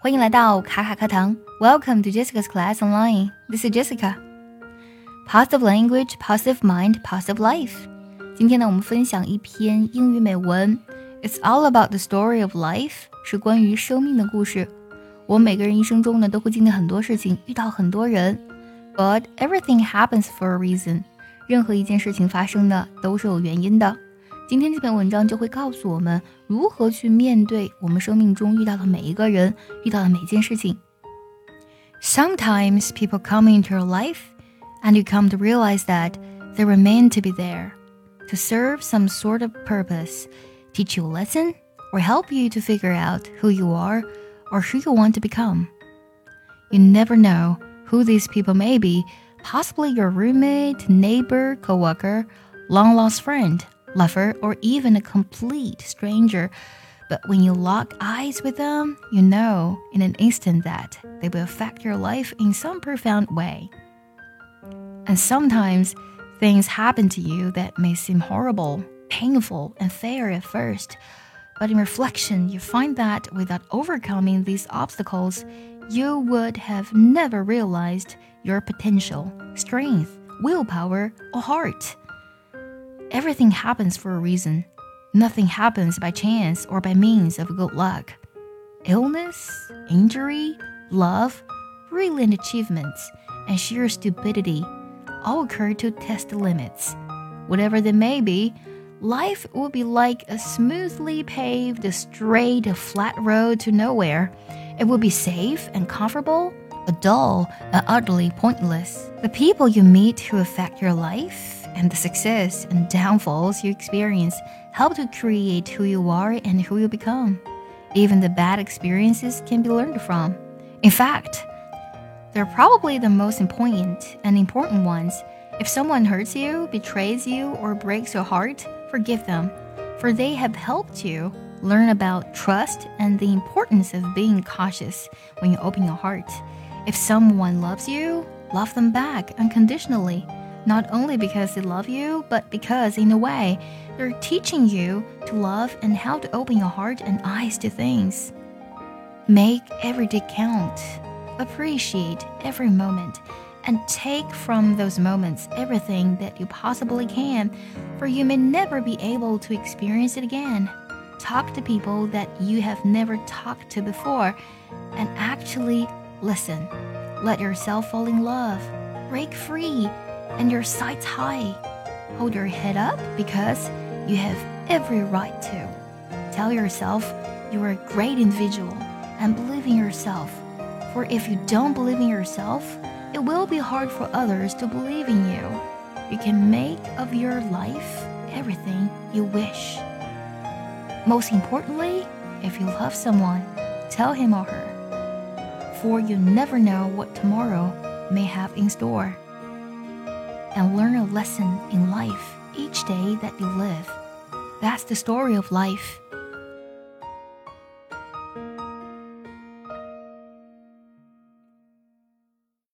欢迎来到卡卡课堂，Welcome to Jessica's class online. This is Jessica. Positive language, positive mind, positive life. 今天呢，我们分享一篇英语美文。It's all about the story of life，是关于生命的故事。我每个人一生中呢，都会经历很多事情，遇到很多人。But everything happens for a reason. 任何一件事情发生的都是有原因的。今天这篇文章就会告诉我们如何去面对我们生命中遇到的每一个人，遇到的每件事情。Sometimes people come into your life, and you come to realize that they were meant to be there, to serve some sort of purpose, teach you a lesson, or help you to figure out who you are or who you want to become. You never know who these people may be, possibly your roommate, neighbor, coworker, long lost friend lover, or even a complete stranger. But when you lock eyes with them, you know in an instant that they will affect your life in some profound way. And sometimes things happen to you that may seem horrible, painful, and fair at first. But in reflection, you find that without overcoming these obstacles, you would have never realized your potential, strength, willpower, or heart. Everything happens for a reason. Nothing happens by chance or by means of good luck. Illness, injury, love, brilliant achievements, and sheer stupidity all occur to test the limits. Whatever they may be, life will be like a smoothly paved, straight, flat road to nowhere. It will be safe and comfortable, but dull and utterly pointless. The people you meet who affect your life and the success and downfalls you experience help to create who you are and who you become. Even the bad experiences can be learned from. In fact, they're probably the most important and important ones. If someone hurts you, betrays you, or breaks your heart, forgive them, for they have helped you learn about trust and the importance of being cautious when you open your heart. If someone loves you, love them back unconditionally not only because they love you, but because, in a way, they're teaching you to love and how to open your heart and eyes to things. Make every day count, appreciate every moment, and take from those moments everything that you possibly can, for you may never be able to experience it again. Talk to people that you have never talked to before, and actually listen. Let yourself fall in love. Break free and your sights high. Hold your head up because you have every right to. Tell yourself you are a great individual and believe in yourself. For if you don't believe in yourself, it will be hard for others to believe in you. You can make of your life everything you wish. Most importantly, if you love someone, tell him or her. For you never know what tomorrow may have in store and learn a lesson in life each day that you live. That's the story of life.